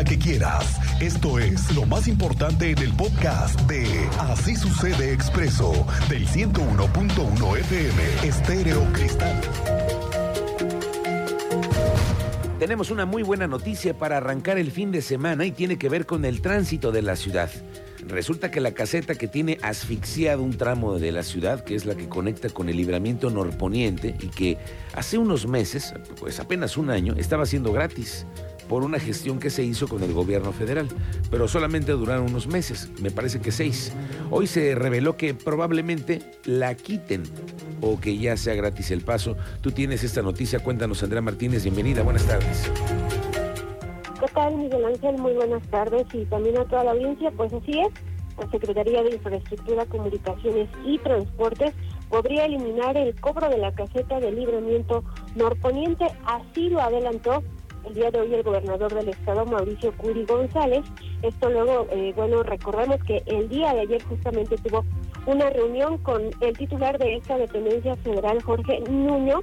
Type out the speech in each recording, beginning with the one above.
que quieras. Esto es lo más importante en el podcast de Así sucede expreso del 101.1 FM Estéreo Cristal. Tenemos una muy buena noticia para arrancar el fin de semana y tiene que ver con el tránsito de la ciudad. Resulta que la caseta que tiene asfixiado un tramo de la ciudad, que es la que conecta con el libramiento norponiente y que hace unos meses, pues apenas un año, estaba siendo gratis por una gestión que se hizo con el gobierno federal, pero solamente duraron unos meses, me parece que seis. Hoy se reveló que probablemente la quiten o que ya sea gratis el paso. Tú tienes esta noticia, cuéntanos Andrea Martínez, bienvenida, buenas tardes. ¿Qué tal, Miguel Ángel? Muy buenas tardes y también a toda la audiencia. Pues así es, la Secretaría de Infraestructura, Comunicaciones y Transportes podría eliminar el cobro de la caseta de libramiento norponiente. Así lo adelantó el día de hoy el gobernador del estado, Mauricio Curi González. Esto luego, eh, bueno, recordamos que el día de ayer justamente tuvo una reunión con el titular de esta dependencia federal, Jorge Nuño,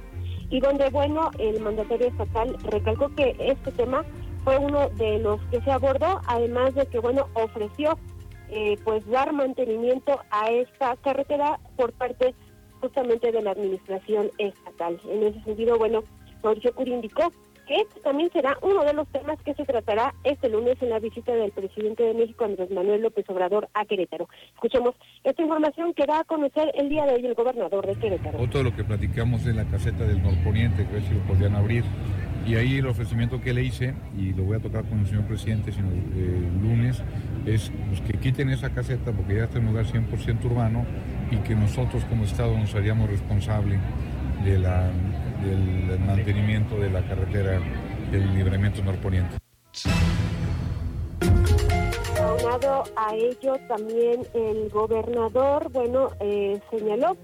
y donde, bueno, el mandatario estatal recalcó que este tema fue uno de los que se abordó, además de que, bueno, ofreció eh, pues dar mantenimiento a esta carretera por parte justamente de la administración estatal. En ese sentido, bueno, Mauricio Curi indicó este también será uno de los temas que se tratará este lunes en la visita del presidente de México, Andrés Manuel López Obrador, a Querétaro. Escuchemos esta información que da a conocer el día de hoy el gobernador de Querétaro. Otro de lo que platicamos de la caseta del norponiente, que a ver si lo podían abrir y ahí el ofrecimiento que le hice, y lo voy a tocar con el señor presidente sino, eh, el lunes, es pues, que quiten esa caseta porque ya está en un lugar 100% urbano y que nosotros como Estado nos haríamos responsable de la, del mantenimiento de la carretera del libramiento norponiente. Aunado a ello, también el gobernador, bueno, eh, señaló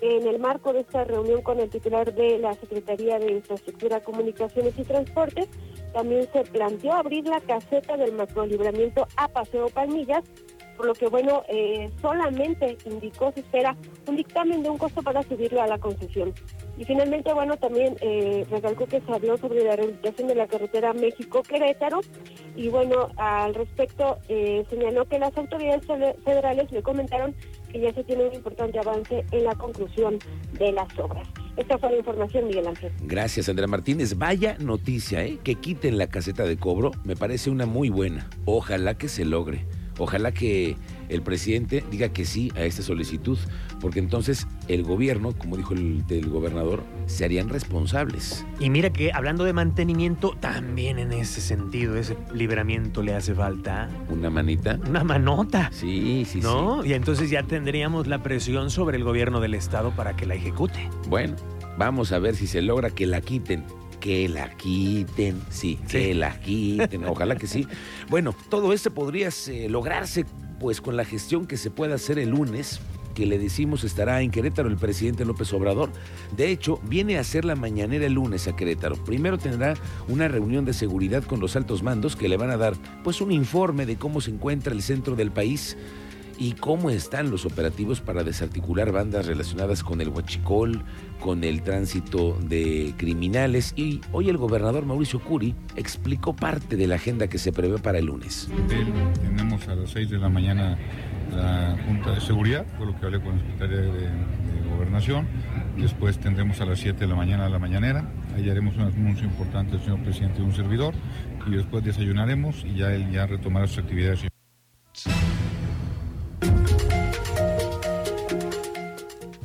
en el marco de esta reunión con el titular de la Secretaría de Infraestructura, Comunicaciones y Transportes, también se planteó abrir la caseta del macrolibramiento a Paseo Palmillas, por lo que, bueno, eh, solamente indicó se espera un dictamen de un costo para subirlo a la concesión. Y finalmente, bueno, también eh, recalcó que se habló sobre la rehabilitación de la carretera México-Querétaro y, bueno, al respecto eh, señaló que las autoridades federales le comentaron que ya se tiene un importante avance en la conclusión de las obras. Esta fue la información, Miguel Ángel. Gracias, Andrea Martínez. Vaya noticia, ¿eh? Que quiten la caseta de cobro. Me parece una muy buena. Ojalá que se logre. Ojalá que el presidente diga que sí a esta solicitud, porque entonces el gobierno, como dijo el, el, gobernador, se harían responsables. Y mira que hablando de mantenimiento, también en ese sentido, ese liberamiento le hace falta. ¿Una manita? Una manota. Sí, sí, ¿No? sí. Y entonces ya tendríamos la presión sobre el gobierno del estado para que la ejecute. Bueno, vamos a ver si se logra que la quiten que la quiten, sí, sí, que la quiten, ojalá que sí. Bueno, todo esto podría eh, lograrse pues con la gestión que se pueda hacer el lunes, que le decimos estará en Querétaro el presidente López Obrador. De hecho, viene a hacer la mañanera el lunes a Querétaro. Primero tendrá una reunión de seguridad con los altos mandos que le van a dar pues un informe de cómo se encuentra el centro del país y cómo están los operativos para desarticular bandas relacionadas con el huachicol, con el tránsito de criminales. Y hoy el gobernador Mauricio Curi explicó parte de la agenda que se prevé para el lunes. Tenemos a las 6 de la mañana la Junta de Seguridad, fue lo que hablé con la Secretaría de, Gobernación. Después tendremos a las 7 de la mañana la mañanera. Ahí haremos un anuncio importante del señor presidente de un servidor. Y después desayunaremos y ya él ya retomará sus actividades.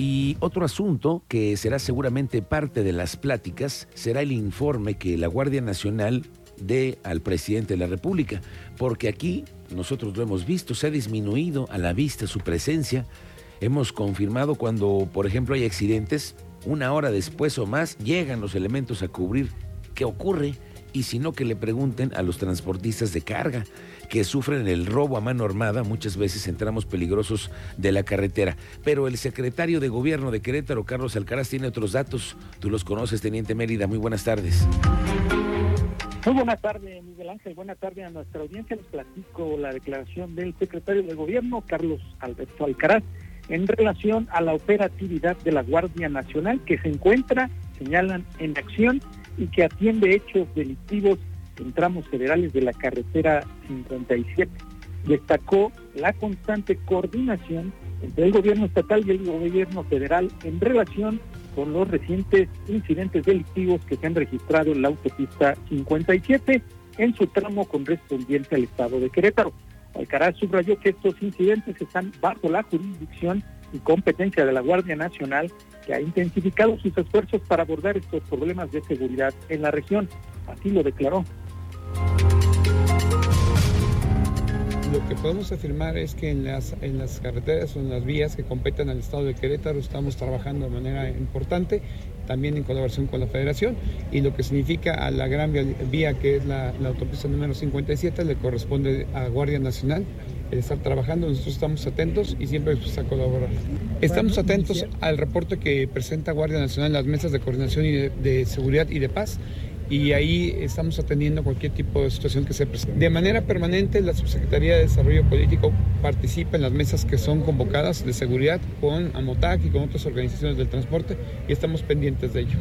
Y otro asunto que será seguramente parte de las pláticas será el informe que la Guardia Nacional dé al presidente de la República, porque aquí nosotros lo hemos visto, se ha disminuido a la vista su presencia. Hemos confirmado cuando, por ejemplo, hay accidentes, una hora después o más llegan los elementos a cubrir qué ocurre y si no que le pregunten a los transportistas de carga que sufren el robo a mano armada, muchas veces en tramos peligrosos de la carretera. Pero el secretario de gobierno de Querétaro, Carlos Alcaraz, tiene otros datos. Tú los conoces, Teniente Mérida. Muy buenas tardes. Muy buenas tardes, Miguel Ángel. Buenas tardes a nuestra audiencia. Les platico la declaración del secretario de gobierno, Carlos Alberto Alcaraz, en relación a la operatividad de la Guardia Nacional que se encuentra, señalan, en acción y que atiende hechos delictivos en tramos federales de la carretera 57. Destacó la constante coordinación entre el gobierno estatal y el gobierno federal en relación con los recientes incidentes delictivos que se han registrado en la autopista 57 en su tramo correspondiente al estado de Querétaro. Alcaraz subrayó que estos incidentes están bajo la jurisdicción y competencia de la Guardia Nacional, que ha intensificado sus esfuerzos para abordar estos problemas de seguridad en la región. Así lo declaró. Lo que podemos afirmar es que en las, en las carreteras o en las vías que competen al estado de Querétaro estamos trabajando de manera importante, también en colaboración con la federación, y lo que significa a la gran vía, que es la, autopista número 57 le corresponde a Guardia Nacional estar trabajando, nosotros estamos atentos y siempre dispuestos a colaborar. Estamos atentos al reporte que presenta Guardia Nacional en las mesas de coordinación y de, de seguridad y de paz y ahí estamos atendiendo cualquier tipo de situación que se presente. De manera permanente, la Subsecretaría de Desarrollo Político participa en las mesas que son convocadas de seguridad con AMOTAC y con otras organizaciones del transporte y estamos pendientes de ello.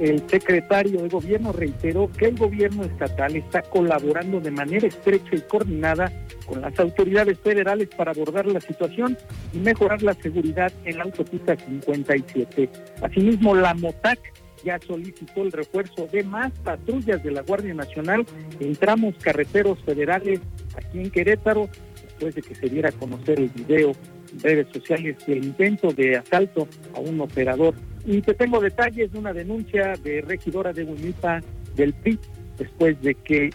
El secretario de Gobierno reiteró que el gobierno estatal está colaborando de manera estrecha y coordinada con las autoridades federales para abordar la situación y mejorar la seguridad en la autopista 57. Asimismo, la MOTAC ya solicitó el refuerzo de más patrullas de la Guardia Nacional en tramos carreteros federales aquí en Querétaro, después de que se diera a conocer el video en redes sociales del intento de asalto a un operador y te tengo detalles de una denuncia de regidora de Huimipa del PRI después de que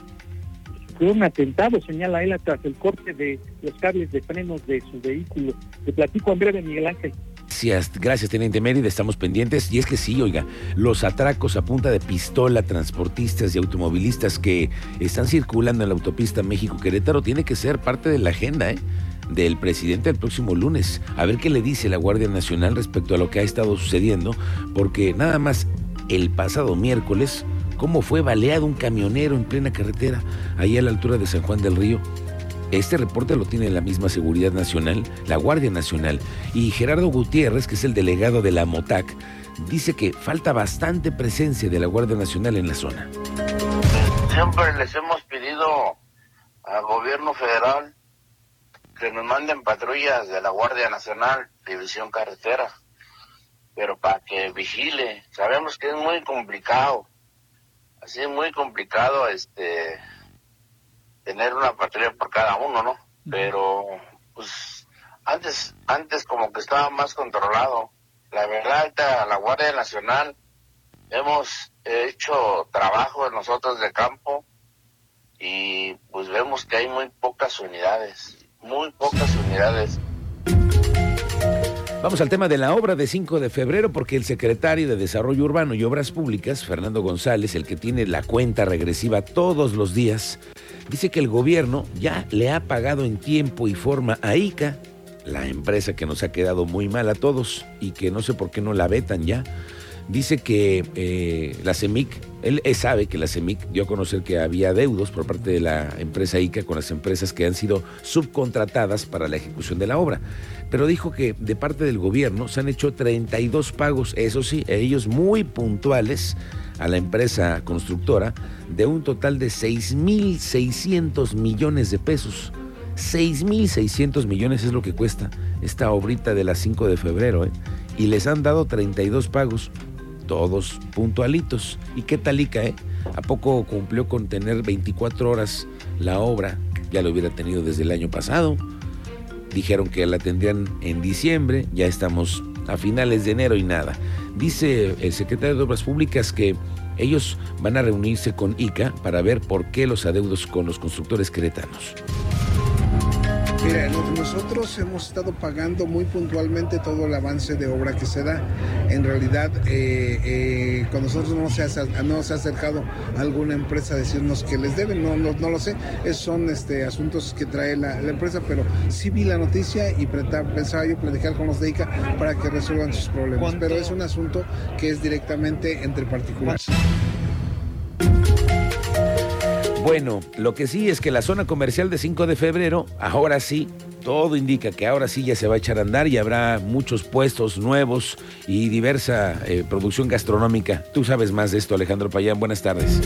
fue un atentado, señala él, tras el corte de los cables de frenos de su vehículo. Te platico en breve, Miguel Ángel. Gracias, gracias, Teniente Mérida. Estamos pendientes. Y es que sí, oiga, los atracos a punta de pistola, transportistas y automovilistas que están circulando en la autopista México-Querétaro tiene que ser parte de la agenda, ¿eh? Del presidente el próximo lunes. A ver qué le dice la Guardia Nacional respecto a lo que ha estado sucediendo, porque nada más el pasado miércoles, cómo fue baleado un camionero en plena carretera, ahí a la altura de San Juan del Río. Este reporte lo tiene la misma Seguridad Nacional, la Guardia Nacional, y Gerardo Gutiérrez, que es el delegado de la MOTAC, dice que falta bastante presencia de la Guardia Nacional en la zona. Siempre les hemos pedido al gobierno federal que nos manden patrullas de la Guardia Nacional, División Carretera, pero para que vigile. Sabemos que es muy complicado, así muy complicado este tener una patrulla por cada uno, ¿no? Pero pues antes antes como que estaba más controlado. La verdad, la Guardia Nacional hemos hecho trabajo nosotros de campo y pues vemos que hay muy pocas unidades muy pocas unidades. Vamos al tema de la obra de 5 de febrero porque el secretario de Desarrollo Urbano y Obras Públicas, Fernando González, el que tiene la cuenta regresiva todos los días, dice que el gobierno ya le ha pagado en tiempo y forma a ICA, la empresa que nos ha quedado muy mal a todos y que no sé por qué no la vetan ya dice que eh, la CEMIC, él, sabe que la CEMIC dio a conocer que había deudos por parte de la empresa ICA con las empresas que han sido subcontratadas para la ejecución de la obra. Pero dijo que de parte del gobierno se han hecho 32 pagos, eso sí, ellos muy puntuales a la empresa constructora, de un total de 6.600 millones de pesos. 6.600 millones es lo que cuesta esta obrita de las 5 de febrero, ¿eh? y les han dado 32 pagos todos puntualitos. ¿Y qué tal Ica, eh? ¿A poco cumplió con tener 24 horas la obra? Ya lo hubiera tenido desde el año pasado. Dijeron que la tendrían en diciembre, ya estamos a finales de enero y nada. Dice el secretario de Obras Públicas que ellos van a reunirse con ICA para ver por qué los adeudos con los constructores cretanos. Mira, nosotros hemos estado pagando muy puntualmente todo el avance de obra que se da. En realidad, eh, eh, con nosotros no se, ha, no se ha acercado alguna empresa a decirnos que les deben, no, no, lo sé. Esos son este, asuntos que trae la, empresa, pero sí vi la noticia y pensaba yo platicar con los de ICA para que resuelvan sus problemas. Pero es un asunto que es directamente entre particulares. Bueno, lo que sí es que la zona comercial de 5 de febrero, ahora sí, todo indica que ahora sí ya se va a echar a andar y habrá muchos puestos nuevos y diversa eh, producción gastronómica. Tú sabes más de esto, Alejandro Payán. Buenas tardes.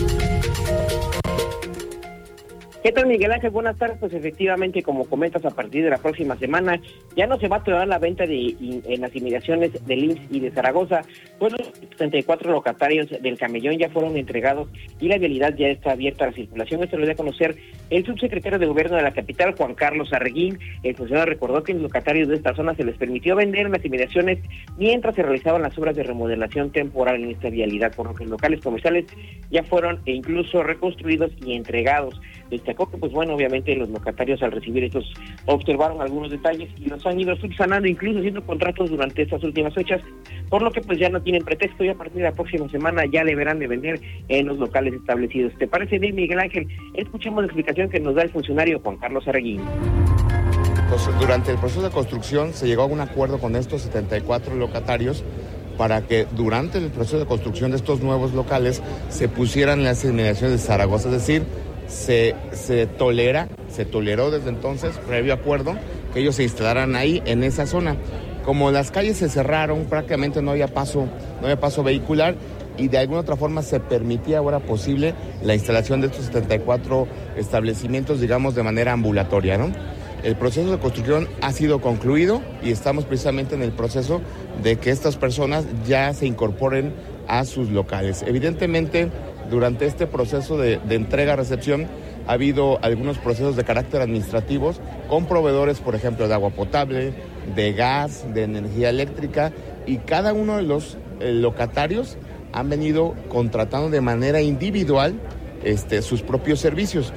¿Qué Miguel Ángel? Buenas tardes. Pues efectivamente, como comentas, a partir de la próxima semana ya no se va a tolerar la venta de en las inmediaciones de Linz y de Zaragoza. Pues los 34 locatarios del camellón ya fueron entregados y la vialidad ya está abierta a la circulación. Esto lo dio a conocer el subsecretario de Gobierno de la capital, Juan Carlos Arreguín. El funcionario recordó que los locatarios de esta zona se les permitió vender en las inmediaciones mientras se realizaban las obras de remodelación temporal en esta vialidad, por lo que los locales comerciales ya fueron e incluso reconstruidos y entregados destacó que, pues bueno, obviamente los locatarios al recibir estos observaron algunos detalles y los han ido subsanando, incluso haciendo contratos durante estas últimas fechas, por lo que pues ya no tienen pretexto y a partir de la próxima semana ya le verán de vender en los locales establecidos. ¿Te parece bien, Miguel Ángel? Escuchemos la explicación que nos da el funcionario Juan Carlos Arreguín. Pues, durante el proceso de construcción se llegó a un acuerdo con estos 74 locatarios para que durante el proceso de construcción de estos nuevos locales se pusieran las inmediaciones de Zaragoza, es decir, se, se tolera, se toleró desde entonces, previo acuerdo, que ellos se instalaran ahí, en esa zona. Como las calles se cerraron, prácticamente no había paso, no había paso vehicular y de alguna otra forma se permitía ahora posible la instalación de estos 74 establecimientos, digamos, de manera ambulatoria, ¿no? El proceso de construcción ha sido concluido y estamos precisamente en el proceso de que estas personas ya se incorporen a sus locales. Evidentemente, durante este proceso de, entrega-recepción ha habido algunos procesos de carácter administrativos con proveedores, por ejemplo, de agua potable, de gas, de energía eléctrica, y cada uno de los eh, locatarios han venido contratando de manera individual este, sus propios servicios.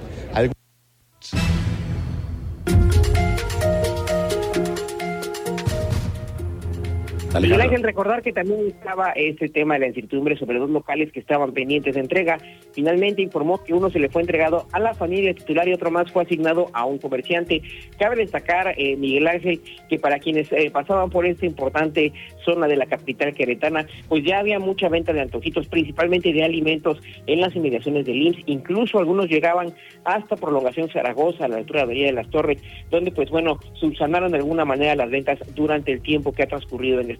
Miguel Ángel, recordar que también estaba ese tema de la incertidumbre sobre dos locales que estaban pendientes de entrega. Finalmente informó que uno se le fue entregado a la familia titular y otro más fue asignado a un comerciante. Cabe destacar, eh, Miguel Ángel, que para quienes eh, pasaban por esta importante zona de la capital queretana, pues ya había mucha venta de antojitos, principalmente de alimentos en las inmediaciones del IMSS. Incluso algunos llegaban hasta Prolongación Zaragoza, a la altura de Avenida de las Torres, donde pues bueno, subsanaron de alguna manera las ventas durante el tiempo que ha transcurrido en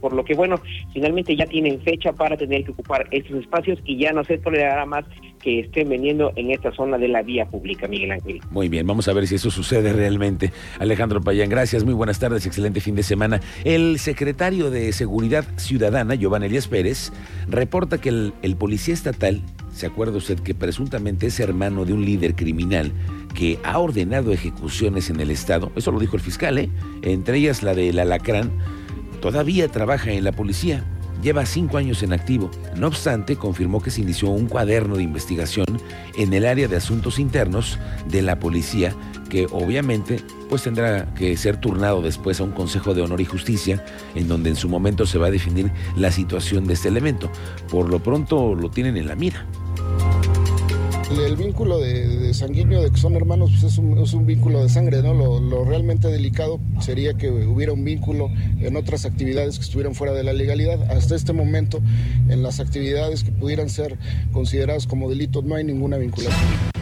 Por lo que bueno, finalmente ya tienen fecha para tener que ocupar estos espacios y ya no se tolerará más que estén vendiendo en esta zona de la vía pública, Miguel Ángel. Muy bien, vamos a ver si eso sucede realmente. Alejandro Payán, gracias, muy buenas tardes, excelente fin de semana. El secretario de Seguridad Ciudadana, Giovanni Elías Pérez, reporta que el, el policía estatal, ¿se acuerda usted que presuntamente es hermano de un líder criminal que ha ordenado ejecuciones en el estado? Eso lo dijo el fiscal, ¿eh? Entre ellas la del alacrán Todavía trabaja en la policía, lleva cinco años en activo. No obstante, confirmó que se inició un cuaderno de investigación en el área de asuntos internos de la policía, que obviamente pues tendrá que ser turnado después a un Consejo de Honor y Justicia, en donde en su momento se va a definir la situación de este elemento. Por lo pronto lo tienen en la mira. El vínculo de, sanguíneo de que son hermanos pues es, un, vínculo de sangre, ¿no? Lo, realmente delicado sería que hubiera un vínculo en otras actividades que estuvieran fuera de la legalidad. Hasta este momento, en las actividades que pudieran ser consideradas como delitos, no hay ninguna vinculación.